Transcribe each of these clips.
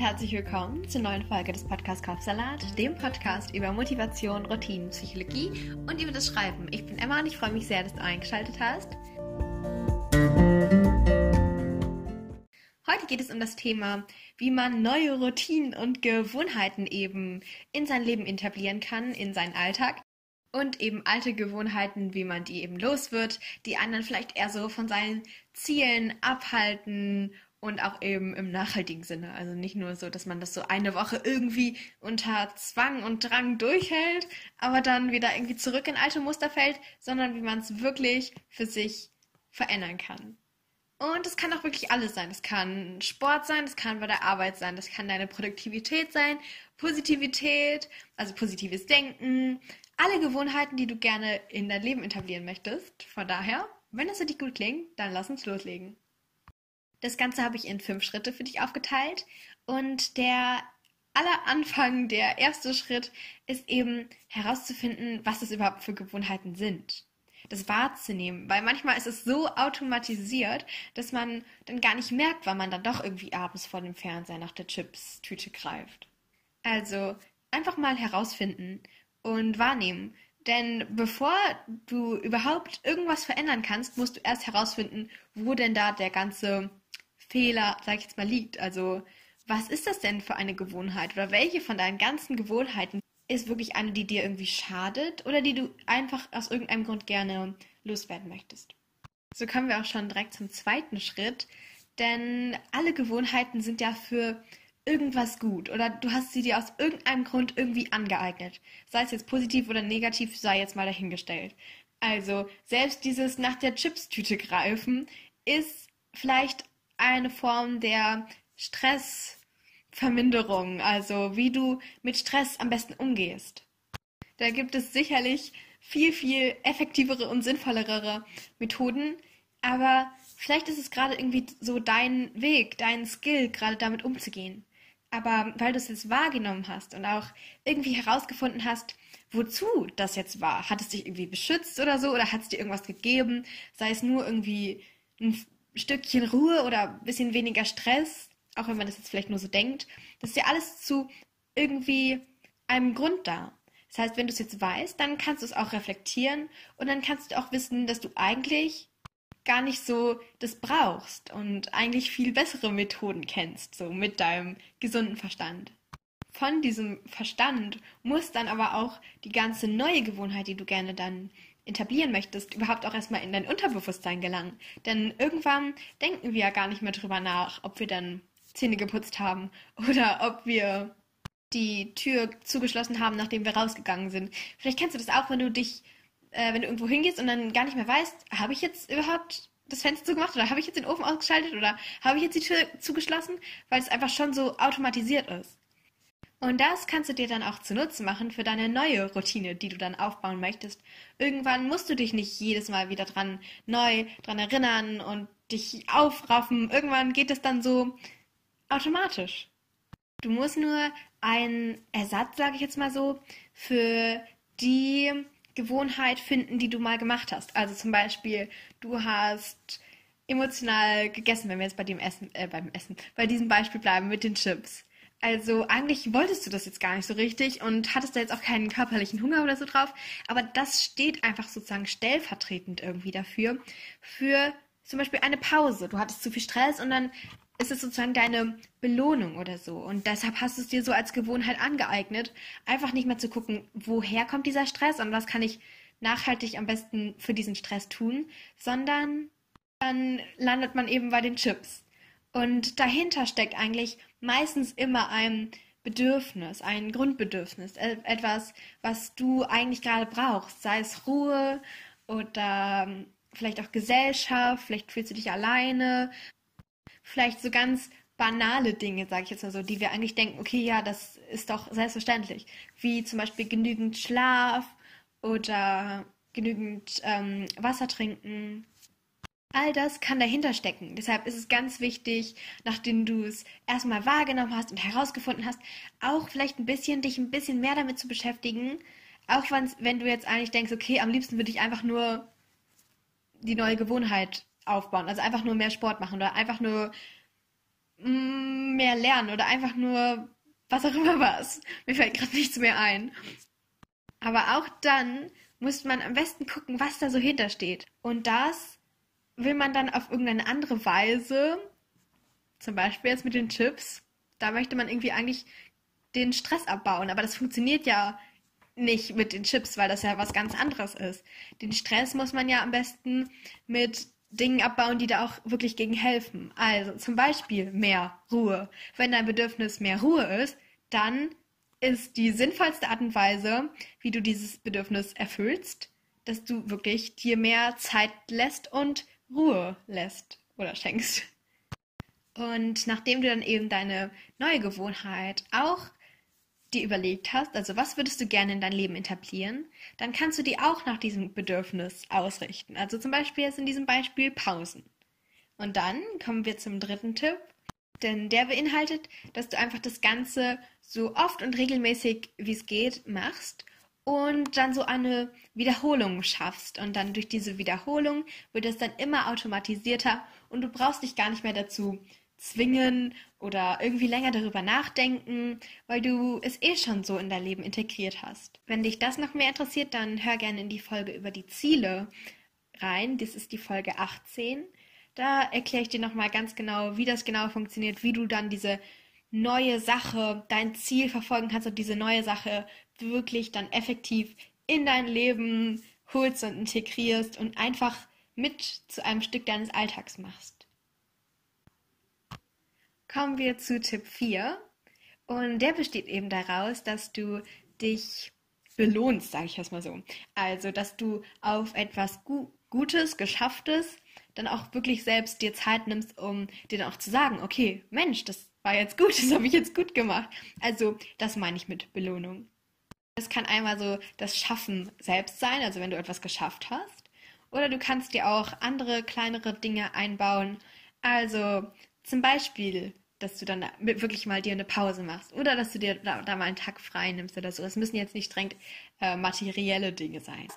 herzlich willkommen zur neuen Folge des Podcasts Kopfsalat, dem Podcast über Motivation, Routinen, Psychologie und über das Schreiben. Ich bin Emma und ich freue mich sehr, dass du eingeschaltet hast. Heute geht es um das Thema, wie man neue Routinen und Gewohnheiten eben in sein Leben etablieren kann, in seinen Alltag. Und eben alte Gewohnheiten, wie man die eben los wird, die anderen vielleicht eher so von seinen Zielen abhalten und auch eben im nachhaltigen Sinne. Also nicht nur so, dass man das so eine Woche irgendwie unter Zwang und Drang durchhält, aber dann wieder irgendwie zurück in alte Muster fällt, sondern wie man es wirklich für sich verändern kann. Und es kann auch wirklich alles sein. Es kann Sport sein, es kann bei der Arbeit sein, das kann deine Produktivität sein, Positivität, also positives Denken, alle Gewohnheiten, die du gerne in dein Leben etablieren möchtest. Von daher, wenn es für dich gut klingt, dann lass uns loslegen. Das Ganze habe ich in fünf Schritte für dich aufgeteilt. Und der aller Anfang, der erste Schritt ist eben herauszufinden, was es überhaupt für Gewohnheiten sind. Das wahrzunehmen, weil manchmal ist es so automatisiert, dass man dann gar nicht merkt, wann man dann doch irgendwie abends vor dem Fernseher nach der Chips-Tüte greift. Also einfach mal herausfinden und wahrnehmen. Denn bevor du überhaupt irgendwas verändern kannst, musst du erst herausfinden, wo denn da der ganze Fehler, sag ich jetzt mal, liegt. Also, was ist das denn für eine Gewohnheit? Oder welche von deinen ganzen Gewohnheiten ist wirklich eine, die dir irgendwie schadet oder die du einfach aus irgendeinem Grund gerne loswerden möchtest? So kommen wir auch schon direkt zum zweiten Schritt, denn alle Gewohnheiten sind ja für irgendwas gut oder du hast sie dir aus irgendeinem Grund irgendwie angeeignet. Sei es jetzt positiv oder negativ, sei jetzt mal dahingestellt. Also, selbst dieses nach der Chipstüte greifen ist vielleicht eine Form der Stressverminderung, also wie du mit Stress am besten umgehst. Da gibt es sicherlich viel, viel effektivere und sinnvollere Methoden, aber vielleicht ist es gerade irgendwie so dein Weg, dein Skill, gerade damit umzugehen. Aber weil du es jetzt wahrgenommen hast und auch irgendwie herausgefunden hast, wozu das jetzt war, hat es dich irgendwie beschützt oder so, oder hat es dir irgendwas gegeben, sei es nur irgendwie ein Stückchen Ruhe oder ein bisschen weniger Stress, auch wenn man das jetzt vielleicht nur so denkt, das ist ja alles zu irgendwie einem Grund da. Das heißt, wenn du es jetzt weißt, dann kannst du es auch reflektieren und dann kannst du auch wissen, dass du eigentlich gar nicht so das brauchst und eigentlich viel bessere Methoden kennst, so mit deinem gesunden Verstand. Von diesem Verstand muss dann aber auch die ganze neue Gewohnheit, die du gerne dann etablieren möchtest, überhaupt auch erstmal in dein Unterbewusstsein gelangen. Denn irgendwann denken wir ja gar nicht mehr drüber nach, ob wir dann Zähne geputzt haben oder ob wir die Tür zugeschlossen haben, nachdem wir rausgegangen sind. Vielleicht kennst du das auch, wenn du dich, äh, wenn du irgendwo hingehst und dann gar nicht mehr weißt, habe ich jetzt überhaupt das Fenster zugemacht oder habe ich jetzt den Ofen ausgeschaltet oder habe ich jetzt die Tür zugeschlossen, weil es einfach schon so automatisiert ist. Und das kannst du dir dann auch zunutze machen für deine neue Routine, die du dann aufbauen möchtest. Irgendwann musst du dich nicht jedes Mal wieder dran neu dran erinnern und dich aufraffen. Irgendwann geht es dann so automatisch. Du musst nur einen Ersatz, sage ich jetzt mal so, für die Gewohnheit finden, die du mal gemacht hast. Also zum Beispiel, du hast emotional gegessen, wenn wir jetzt bei dem Essen, äh, beim Essen, bei diesem Beispiel bleiben mit den Chips. Also eigentlich wolltest du das jetzt gar nicht so richtig und hattest da jetzt auch keinen körperlichen Hunger oder so drauf, aber das steht einfach sozusagen stellvertretend irgendwie dafür, für zum Beispiel eine Pause. Du hattest zu viel Stress und dann ist es sozusagen deine Belohnung oder so. Und deshalb hast du es dir so als Gewohnheit angeeignet, einfach nicht mehr zu gucken, woher kommt dieser Stress und was kann ich nachhaltig am besten für diesen Stress tun, sondern dann landet man eben bei den Chips. Und dahinter steckt eigentlich meistens immer ein Bedürfnis, ein Grundbedürfnis, etwas, was du eigentlich gerade brauchst, sei es Ruhe oder ähm, vielleicht auch Gesellschaft, vielleicht fühlst du dich alleine, vielleicht so ganz banale Dinge, sage ich jetzt mal so, die wir eigentlich denken, okay, ja, das ist doch selbstverständlich, wie zum Beispiel genügend Schlaf oder genügend ähm, Wasser trinken All das kann dahinter stecken. Deshalb ist es ganz wichtig, nachdem du es erstmal wahrgenommen hast und herausgefunden hast, auch vielleicht ein bisschen dich ein bisschen mehr damit zu beschäftigen. Auch wenn du jetzt eigentlich denkst, okay, am liebsten würde ich einfach nur die neue Gewohnheit aufbauen. Also einfach nur mehr Sport machen oder einfach nur mm, mehr lernen oder einfach nur was auch immer was. Mir fällt gerade nichts mehr ein. Aber auch dann muss man am besten gucken, was da so hintersteht. Und das will man dann auf irgendeine andere Weise, zum Beispiel jetzt mit den Chips, da möchte man irgendwie eigentlich den Stress abbauen. Aber das funktioniert ja nicht mit den Chips, weil das ja was ganz anderes ist. Den Stress muss man ja am besten mit Dingen abbauen, die da auch wirklich gegen helfen. Also zum Beispiel mehr Ruhe. Wenn dein Bedürfnis mehr Ruhe ist, dann ist die sinnvollste Art und Weise, wie du dieses Bedürfnis erfüllst, dass du wirklich dir mehr Zeit lässt und Ruhe lässt oder schenkst. Und nachdem du dann eben deine neue Gewohnheit auch dir überlegt hast, also was würdest du gerne in dein Leben etablieren, dann kannst du die auch nach diesem Bedürfnis ausrichten. Also zum Beispiel jetzt in diesem Beispiel Pausen. Und dann kommen wir zum dritten Tipp, denn der beinhaltet, dass du einfach das Ganze so oft und regelmäßig wie es geht machst und dann so eine Wiederholung schaffst. Und dann durch diese Wiederholung wird es dann immer automatisierter und du brauchst dich gar nicht mehr dazu zwingen oder irgendwie länger darüber nachdenken, weil du es eh schon so in dein Leben integriert hast. Wenn dich das noch mehr interessiert, dann hör gerne in die Folge über die Ziele rein. Das ist die Folge 18. Da erkläre ich dir nochmal ganz genau, wie das genau funktioniert, wie du dann diese neue Sache, dein Ziel verfolgen kannst und diese neue Sache wirklich dann effektiv in dein Leben holst und integrierst und einfach mit zu einem Stück deines Alltags machst kommen wir zu Tipp 4. Und der besteht eben daraus, dass du dich belohnst, sage ich jetzt mal so. Also, dass du auf etwas Gu Gutes, Geschafftes dann auch wirklich selbst dir Zeit nimmst, um dir dann auch zu sagen, okay, Mensch, das war jetzt gut, das habe ich jetzt gut gemacht. Also, das meine ich mit Belohnung. Es kann einmal so das Schaffen selbst sein, also wenn du etwas geschafft hast. Oder du kannst dir auch andere kleinere Dinge einbauen. Also zum Beispiel dass du dann wirklich mal dir eine Pause machst oder dass du dir da, da mal einen Tag frei nimmst oder so. Es müssen jetzt nicht streng äh, materielle Dinge sein.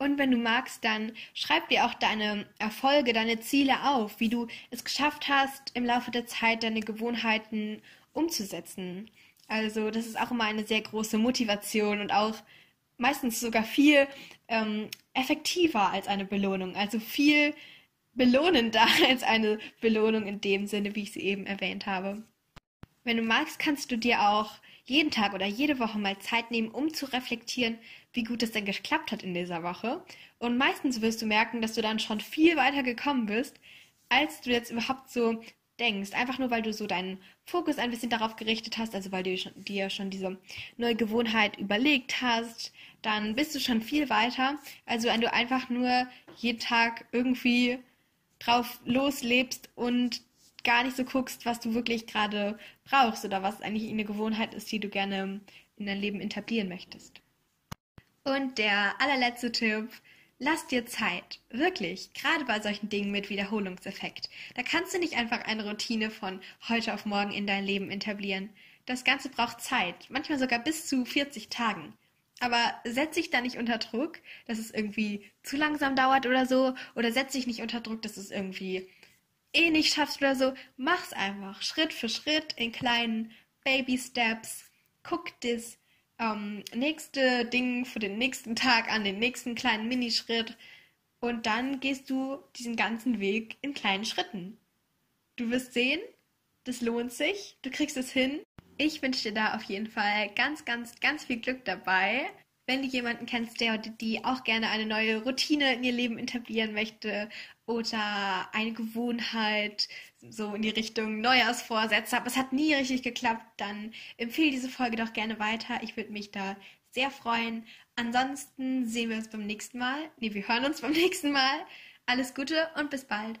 Und wenn du magst, dann schreib dir auch deine Erfolge, deine Ziele auf, wie du es geschafft hast, im Laufe der Zeit deine Gewohnheiten umzusetzen. Also das ist auch immer eine sehr große Motivation und auch meistens sogar viel ähm, effektiver als eine Belohnung. Also viel belohnender als eine Belohnung in dem Sinne, wie ich sie eben erwähnt habe. Wenn du magst, kannst du dir auch jeden Tag oder jede Woche mal Zeit nehmen, um zu reflektieren, wie gut es denn geklappt hat in dieser Woche. Und meistens wirst du merken, dass du dann schon viel weiter gekommen bist, als du jetzt überhaupt so denkst. Einfach nur, weil du so deinen Fokus ein bisschen darauf gerichtet hast, also weil du dir schon diese neue Gewohnheit überlegt hast, dann bist du schon viel weiter. Also wenn du einfach nur jeden Tag irgendwie drauf loslebst und gar nicht so guckst, was du wirklich gerade brauchst oder was eigentlich eine Gewohnheit ist, die du gerne in dein Leben etablieren möchtest. Und der allerletzte Tipp, lass dir Zeit. Wirklich, gerade bei solchen Dingen mit Wiederholungseffekt. Da kannst du nicht einfach eine Routine von heute auf morgen in dein Leben etablieren. Das Ganze braucht Zeit, manchmal sogar bis zu 40 Tagen. Aber setz dich da nicht unter Druck, dass es irgendwie zu langsam dauert oder so. Oder setz dich nicht unter Druck, dass es irgendwie eh nicht schaffst oder so. Mach's einfach Schritt für Schritt in kleinen Baby Steps. Guck das ähm, nächste Ding für den nächsten Tag an, den nächsten kleinen Minischritt. Und dann gehst du diesen ganzen Weg in kleinen Schritten. Du wirst sehen, das lohnt sich. Du kriegst es hin. Ich wünsche dir da auf jeden Fall ganz, ganz, ganz viel Glück dabei. Wenn du jemanden kennst, der die auch gerne eine neue Routine in ihr Leben etablieren möchte oder eine Gewohnheit, so in die Richtung Neujahrsvorsätze, aber es hat nie richtig geklappt, dann empfehle diese Folge doch gerne weiter. Ich würde mich da sehr freuen. Ansonsten sehen wir uns beim nächsten Mal. Ne, wir hören uns beim nächsten Mal. Alles Gute und bis bald.